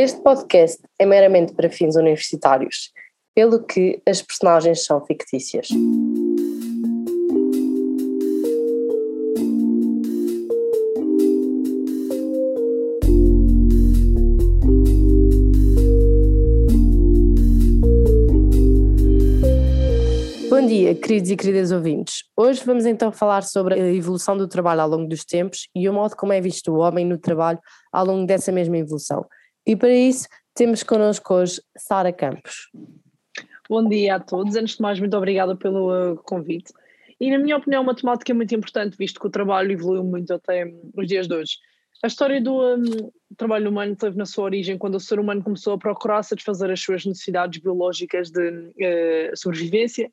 Este podcast é meramente para fins universitários, pelo que as personagens são fictícias. Bom dia, queridos e queridas ouvintes. Hoje vamos então falar sobre a evolução do trabalho ao longo dos tempos e o modo como é visto o homem no trabalho ao longo dessa mesma evolução. E para isso temos connosco hoje Sara Campos. Bom dia a todos. Antes de mais, muito obrigada pelo uh, convite. E, na minha opinião, uma temática muito importante, visto que o trabalho evoluiu muito até os dias de hoje. A história do um, trabalho humano teve na sua origem quando o ser humano começou a procurar satisfazer as suas necessidades biológicas de uh, sobrevivência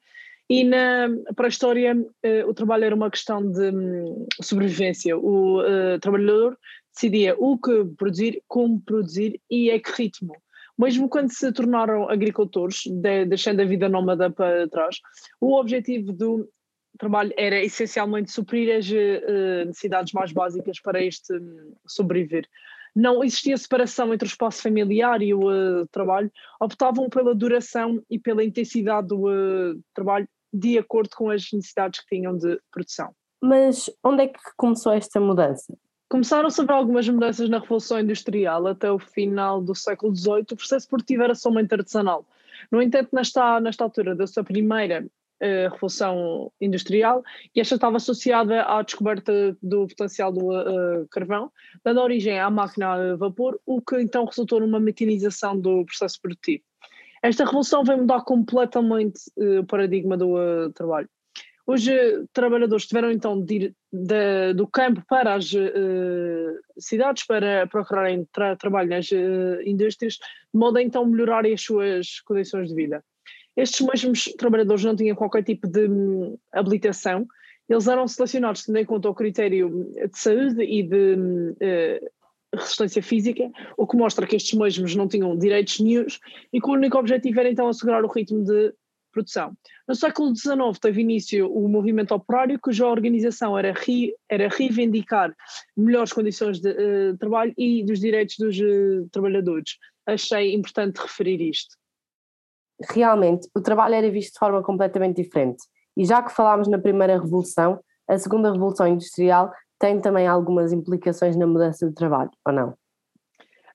e na, para a história, uh, o trabalho era uma questão de um, sobrevivência. O uh, trabalhador decidia o que produzir, como produzir e a que ritmo. Mesmo quando se tornaram agricultores, de, deixando a vida nómada para trás, o objetivo do trabalho era essencialmente suprir as uh, necessidades mais básicas para este um, sobreviver. Não existia separação entre o espaço familiar e o uh, trabalho, optavam pela duração e pela intensidade do uh, trabalho de acordo com as necessidades que tinham de produção. Mas onde é que começou esta mudança? Começaram sobre algumas mudanças na Revolução Industrial até o final do século XVIII. O processo produtivo era somente artesanal. No entanto, nesta, nesta altura da sua primeira uh, Revolução Industrial, e esta estava associada à descoberta do potencial do uh, carvão, dando origem à máquina a vapor, o que então resultou numa mecanização do processo produtivo. Esta revolução veio mudar completamente uh, o paradigma do uh, trabalho. Os uh, trabalhadores tiveram então de ir de, do campo para as cidades para procurarem tra trabalho nas indústrias, de modo a então melhorarem as suas condições de vida. Estes mesmos trabalhadores não tinham qualquer tipo de um, habilitação, eles eram selecionados tendo em conta o critério de saúde e de uh, resistência física, o que mostra que estes mesmos não tinham direitos nenhums e que o único objetivo era então assegurar o ritmo de produção. No século XIX teve início o movimento operário, cuja organização era, ri, era reivindicar melhores condições de uh, trabalho e dos direitos dos uh, trabalhadores. Achei importante referir isto. Realmente, o trabalho era visto de forma completamente diferente. E já que falámos na primeira revolução, a segunda revolução industrial tem também algumas implicações na mudança de trabalho, ou não?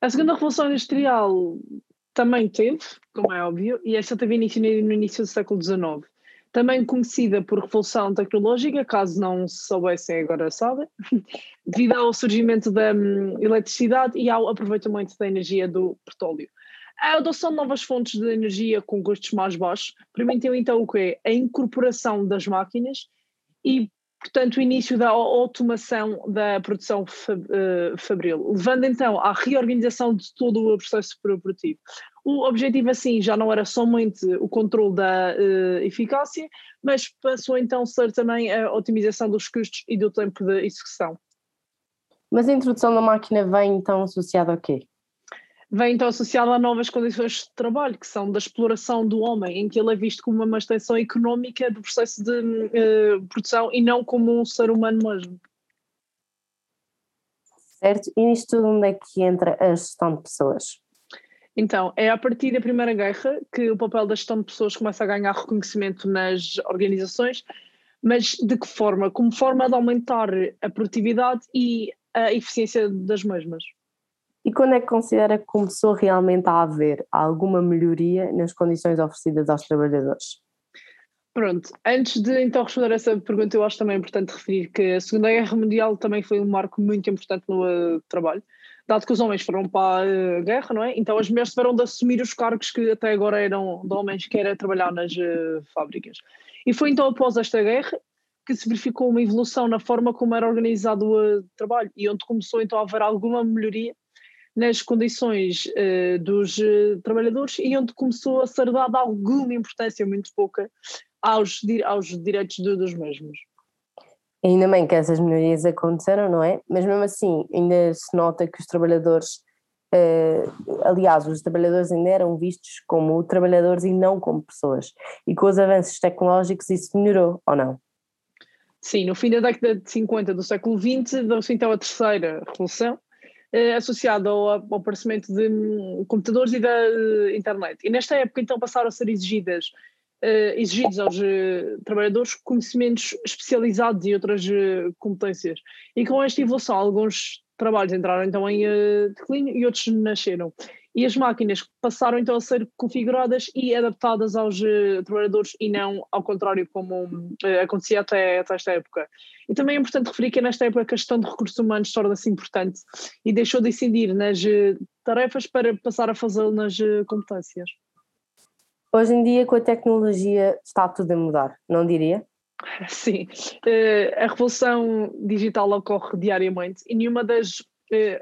A segunda revolução industrial também teve, como é óbvio, e essa teve início no início do século XIX. Também conhecida por revolução tecnológica, caso não soubessem, agora sabem, devido ao surgimento da hum, eletricidade e ao aproveitamento da energia do petróleo. A adoção de novas fontes de energia com custos mais baixos permitiu então o quê? A incorporação das máquinas e portanto, o início da automação da produção eh, fabril, levando então à reorganização de todo o processo produtivo. O objetivo, assim, já não era somente o controle da uh, eficácia, mas passou então a ser também a otimização dos custos e do tempo de execução. Mas a introdução da máquina vem então associada ao quê? Vem então associado a novas condições de trabalho, que são da exploração do homem, em que ele é visto como uma extensão económica do processo de uh, produção e não como um ser humano mesmo. Certo, e nisto tudo onde é que entra a gestão de pessoas? Então, é a partir da Primeira Guerra que o papel da gestão de pessoas começa a ganhar reconhecimento nas organizações, mas de que forma? Como forma de aumentar a produtividade e a eficiência das mesmas. E quando é que considera que começou realmente a haver alguma melhoria nas condições oferecidas aos trabalhadores? Pronto, antes de então responder essa pergunta, eu acho também importante referir que a Segunda Guerra Mundial também foi um marco muito importante no uh, trabalho, dado que os homens foram para a uh, guerra, não é? Então as mulheres tiveram de assumir os cargos que até agora eram de homens, que era trabalhar nas uh, fábricas. E foi então após esta guerra que se verificou uma evolução na forma como era organizado o trabalho e onde começou então a haver alguma melhoria nas condições uh, dos uh, trabalhadores e onde começou a ser dada alguma importância, muito pouca, aos, aos direitos de, dos mesmos. Ainda bem que essas melhorias aconteceram, não é? Mas mesmo assim, ainda se nota que os trabalhadores, uh, aliás, os trabalhadores ainda eram vistos como trabalhadores e não como pessoas. E com os avanços tecnológicos isso melhorou, ou não? Sim, no fim da década de 50 do século XX, deu-se então a terceira revolução, associado ao, ao aparecimento de hum, computadores e da uh, internet. E nesta época, então, passaram a ser exigidas, uh, exigidos aos uh, trabalhadores conhecimentos especializados e outras competências. E com esta evolução, alguns trabalhos entraram então em declínio e outros nasceram e as máquinas passaram então a ser configuradas e adaptadas aos uh, trabalhadores e não ao contrário como uh, acontecia até, até, esta época. E também é importante referir que nesta época a questão de recursos humanos torna-se importante e deixou de incidir nas uh, tarefas para passar a fazê-lo nas competências. Hoje em dia com a tecnologia está tudo a mudar, não diria? Sim, a revolução digital ocorre diariamente e nenhuma das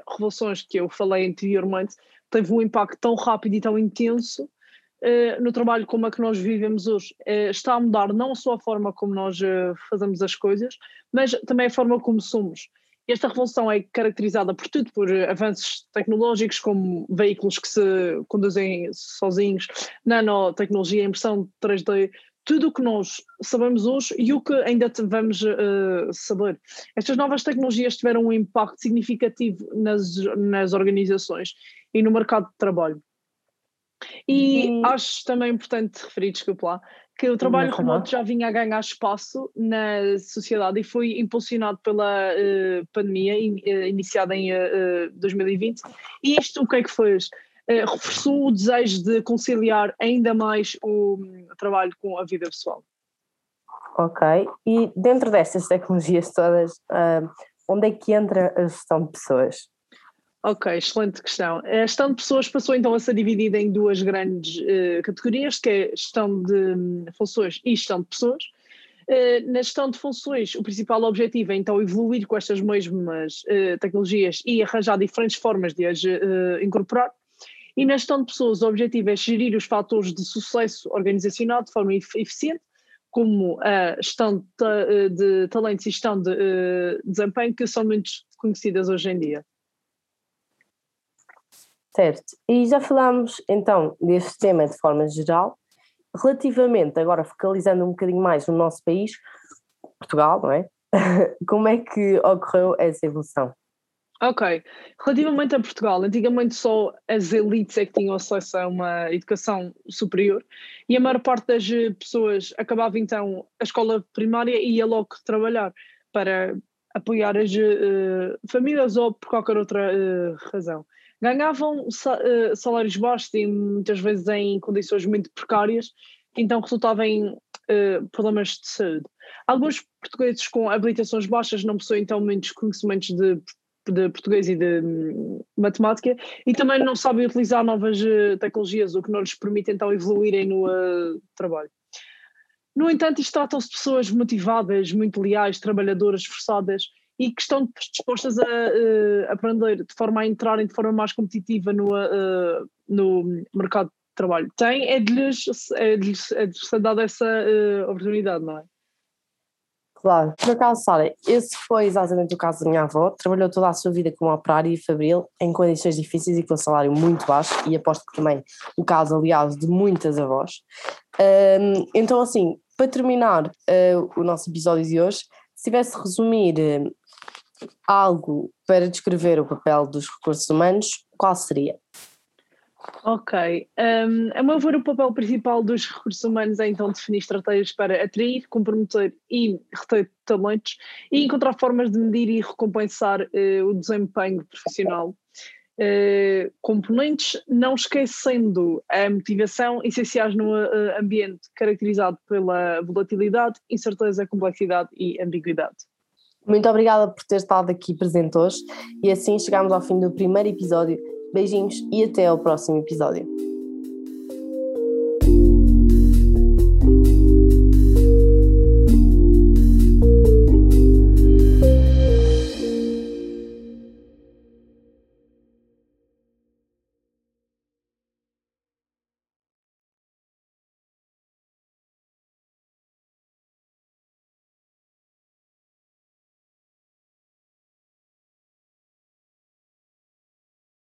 revoluções que eu falei anteriormente teve um impacto tão rápido e tão intenso uh, no trabalho como a que nós vivemos hoje. Uh, está a mudar não só a forma como nós uh, fazemos as coisas, mas também a forma como somos. Esta revolução é caracterizada por tudo, por avanços tecnológicos como veículos que se conduzem sozinhos, nanotecnologia, impressão 3D, tudo o que nós sabemos hoje e o que ainda vamos uh, saber. Estas novas tecnologias tiveram um impacto significativo nas, nas organizações e no mercado de trabalho. E uhum. acho também importante referir, desculpa lá, que o trabalho remoto já vinha a ganhar espaço na sociedade e foi impulsionado pela uh, pandemia in, uh, iniciada em uh, 2020. E isto o que é que fez? reforçou o desejo de conciliar ainda mais o um, trabalho com a vida pessoal. Ok, e dentro destas tecnologias todas, onde é que entra a gestão de pessoas? Ok, excelente questão. A gestão de pessoas passou então a ser dividida em duas grandes uh, categorias, que é gestão de um, funções e gestão de pessoas. Uh, na gestão de funções, o principal objetivo é então evoluir com estas mesmas uh, tecnologias e arranjar diferentes formas de as incorporar. E na gestão de pessoas, o objetivo é gerir os fatores de sucesso organizacional de forma eficiente, como a gestão de, de talentos e gestão de desempenho, que são muito conhecidas hoje em dia. Certo, e já falámos então deste tema de forma geral, relativamente, agora focalizando um bocadinho mais no nosso país, Portugal, não é? Como é que ocorreu essa evolução? Ok, relativamente a Portugal, antigamente só as elites é que tinham acesso a uma educação superior e a maior parte das pessoas acabava então a escola primária e ia logo trabalhar para apoiar as uh, famílias ou por qualquer outra uh, razão ganhavam eh, salários baixos e muitas vezes em condições muito precárias, que então resultava em uh, problemas de saúde. Alguns portugueses com habilitações baixas não possuem então muitos conhecimentos de, de português e de um, matemática e também não sabem utilizar novas uh, tecnologias, o que não lhes permite então evoluírem no uh, trabalho. No entanto, isto tratam-se de pessoas motivadas, muito leais, trabalhadoras, esforçadas e que estão dispostas a uh, aprender de forma a entrarem de forma mais competitiva no, uh, no mercado de trabalho. Tem, é de-lhes é de é de ser dada essa uh, oportunidade, não é? Claro, por acaso, Sara, esse foi exatamente o caso da minha avó. Trabalhou toda a sua vida como operária e fabril em condições difíceis e com um salário muito baixo, e aposto que também o caso, aliás, de muitas avós. Um, então, assim, para terminar uh, o nosso episódio de hoje, se tivesse de resumir algo para descrever o papel dos recursos humanos, qual seria? Ok. Um, a meu ver, o papel principal dos recursos humanos é então definir estratégias para atrair, comprometer e reter talentos e encontrar formas de medir e recompensar uh, o desempenho profissional. Uh, componentes, não esquecendo a motivação, essenciais no uh, ambiente caracterizado pela volatilidade, incerteza, complexidade e ambiguidade. Muito obrigada por ter estado aqui presente hoje e assim chegamos ao fim do primeiro episódio. Beijinhos e até ao próximo episódio.